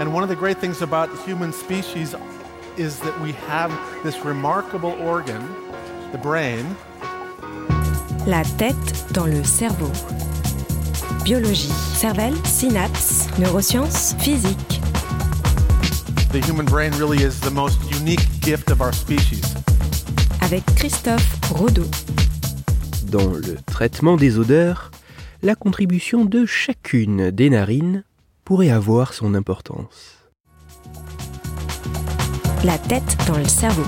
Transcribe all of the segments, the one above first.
And one of the great things about the human species is that we have this remarkable organ, the brain. La tête dans le cerveau. Biologie, cervelle, synapses, neurosciences, physique. The human brain really is the most unique gift of our species. Avec Christophe Rodeau. Dans le traitement des odeurs, la contribution de chacune des narines pourrait avoir son importance. La tête dans le cerveau.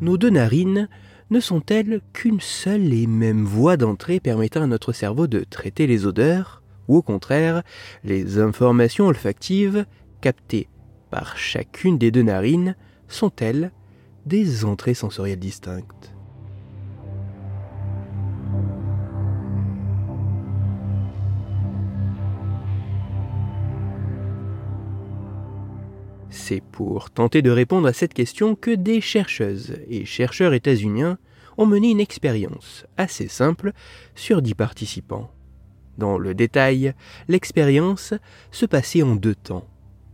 Nos deux narines ne sont-elles qu'une seule et même voie d'entrée permettant à notre cerveau de traiter les odeurs, ou au contraire, les informations olfactives captées par chacune des deux narines sont-elles des entrées sensorielles distinctes C'est pour tenter de répondre à cette question que des chercheuses et chercheurs états-uniens ont mené une expérience assez simple sur dix participants. Dans le détail, l'expérience se passait en deux temps.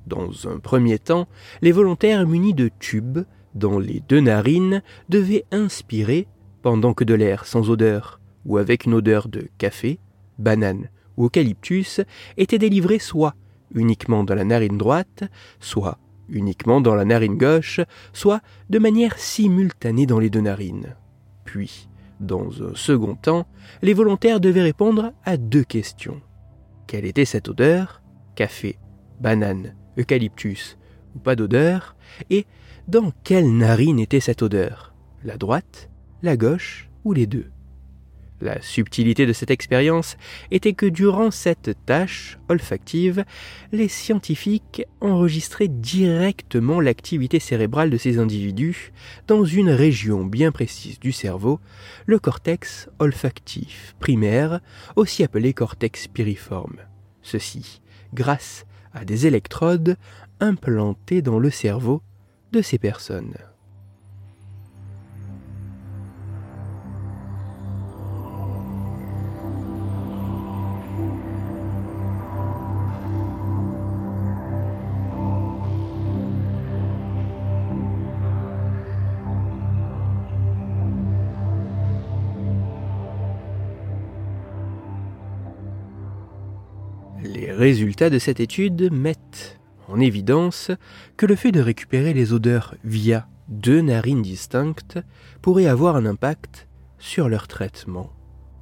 Dans un premier temps, les volontaires munis de tubes dans les deux narines devaient inspirer, pendant que de l'air sans odeur ou avec une odeur de café, banane ou eucalyptus était délivré soit uniquement dans la narine droite, soit uniquement dans la narine gauche, soit de manière simultanée dans les deux narines. Puis, dans un second temps, les volontaires devaient répondre à deux questions. Quelle était cette odeur? Café, banane, eucalyptus ou pas d'odeur Et dans quelle narine était cette odeur? La droite, la gauche ou les deux? La subtilité de cette expérience était que durant cette tâche olfactive, les scientifiques enregistraient directement l'activité cérébrale de ces individus dans une région bien précise du cerveau, le cortex olfactif primaire, aussi appelé cortex piriforme. Ceci grâce à des électrodes implantées dans le cerveau de ces personnes. Résultats de cette étude mettent en évidence que le fait de récupérer les odeurs via deux narines distinctes pourrait avoir un impact sur leur traitement.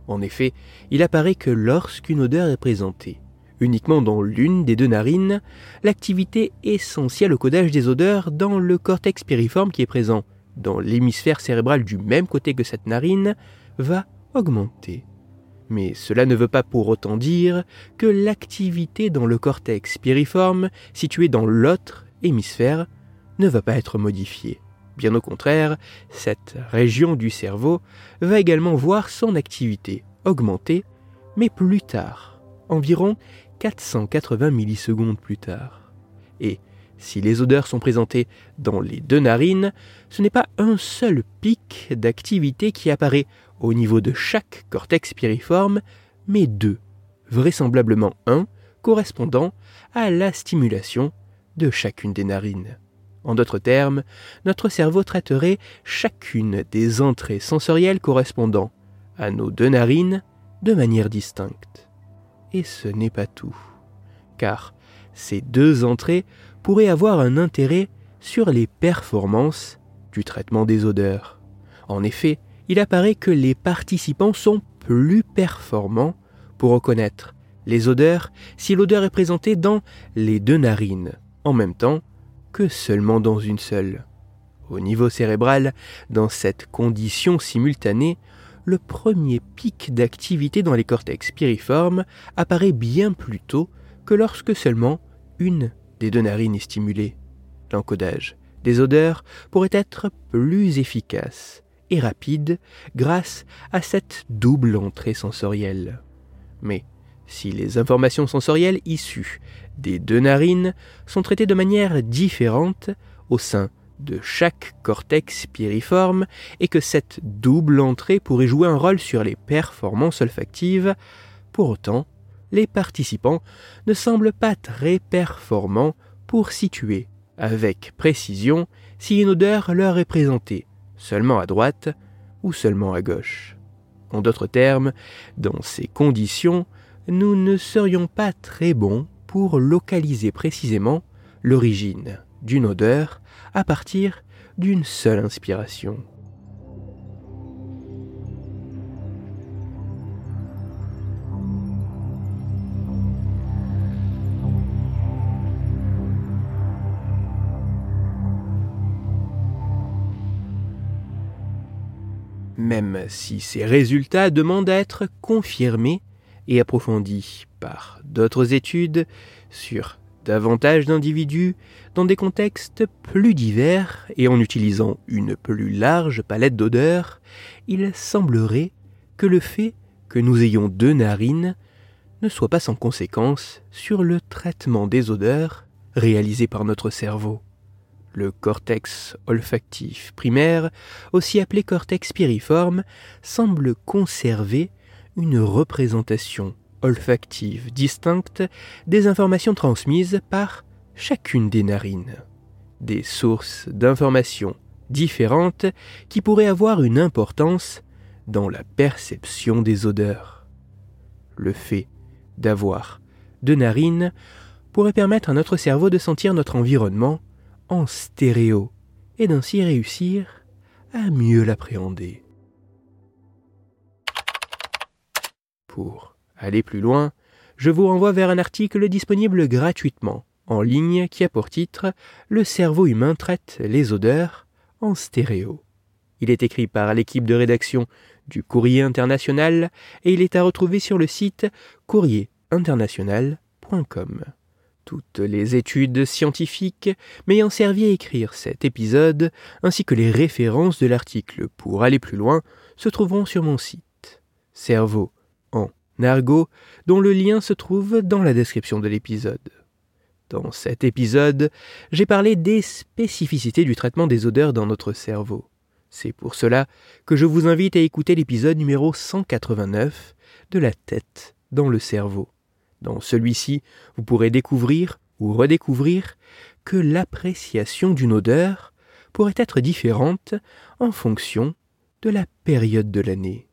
En effet, il apparaît que lorsqu'une odeur est présentée uniquement dans l'une des deux narines, l'activité essentielle au codage des odeurs dans le cortex piriforme qui est présent dans l'hémisphère cérébral du même côté que cette narine va augmenter. Mais cela ne veut pas pour autant dire que l'activité dans le cortex piriforme, situé dans l'autre hémisphère, ne va pas être modifiée. Bien au contraire, cette région du cerveau va également voir son activité augmenter, mais plus tard, environ 480 millisecondes plus tard. Si les odeurs sont présentées dans les deux narines, ce n'est pas un seul pic d'activité qui apparaît au niveau de chaque cortex piriforme, mais deux, vraisemblablement un, correspondant à la stimulation de chacune des narines. En d'autres termes, notre cerveau traiterait chacune des entrées sensorielles correspondant à nos deux narines de manière distincte. Et ce n'est pas tout, car ces deux entrées pourraient avoir un intérêt sur les performances du traitement des odeurs. En effet, il apparaît que les participants sont plus performants pour reconnaître les odeurs si l'odeur est présentée dans les deux narines, en même temps que seulement dans une seule. Au niveau cérébral, dans cette condition simultanée, le premier pic d'activité dans les cortex piriformes apparaît bien plus tôt que lorsque seulement une des deux narines est stimulée. L'encodage des odeurs pourrait être plus efficace et rapide grâce à cette double entrée sensorielle. Mais si les informations sensorielles issues des deux narines sont traitées de manière différente au sein de chaque cortex piriforme et que cette double entrée pourrait jouer un rôle sur les performances olfactives. Pour autant, les participants ne semblent pas très performants pour situer avec précision si une odeur leur est présentée seulement à droite ou seulement à gauche. En d'autres termes, dans ces conditions, nous ne serions pas très bons pour localiser précisément l'origine d'une odeur à partir d'une seule inspiration. Même si ces résultats demandent à être confirmés et approfondis par d'autres études sur davantage d'individus dans des contextes plus divers et en utilisant une plus large palette d'odeurs, il semblerait que le fait que nous ayons deux narines ne soit pas sans conséquence sur le traitement des odeurs réalisé par notre cerveau. Le cortex olfactif primaire, aussi appelé cortex piriforme, semble conserver une représentation olfactive distincte des informations transmises par chacune des narines. Des sources d'informations différentes qui pourraient avoir une importance dans la perception des odeurs. Le fait d'avoir deux narines pourrait permettre à notre cerveau de sentir notre environnement en stéréo et d'ainsi réussir à mieux l'appréhender. Pour aller plus loin, je vous renvoie vers un article disponible gratuitement en ligne qui a pour titre Le cerveau humain traite les odeurs en stéréo. Il est écrit par l'équipe de rédaction du Courrier international et il est à retrouver sur le site courrierinternational.com. Toutes les études scientifiques m'ayant servi à écrire cet épisode, ainsi que les références de l'article pour aller plus loin, se trouveront sur mon site. Cerveau en argot, dont le lien se trouve dans la description de l'épisode. Dans cet épisode, j'ai parlé des spécificités du traitement des odeurs dans notre cerveau. C'est pour cela que je vous invite à écouter l'épisode numéro 189 de la tête dans le cerveau. Dans celui-ci, vous pourrez découvrir ou redécouvrir que l'appréciation d'une odeur pourrait être différente en fonction de la période de l'année.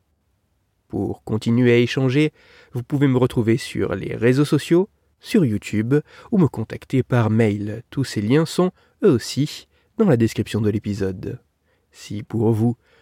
Pour continuer à échanger, vous pouvez me retrouver sur les réseaux sociaux, sur YouTube ou me contacter par mail. Tous ces liens sont, eux aussi, dans la description de l'épisode. Si pour vous,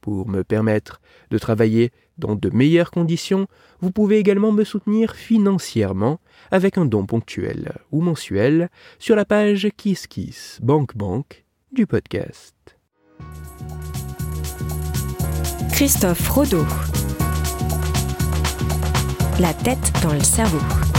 Pour me permettre de travailler dans de meilleures conditions, vous pouvez également me soutenir financièrement avec un don ponctuel ou mensuel sur la page KissKiss Bank Bank du podcast. Christophe Rodeau. La tête dans le cerveau.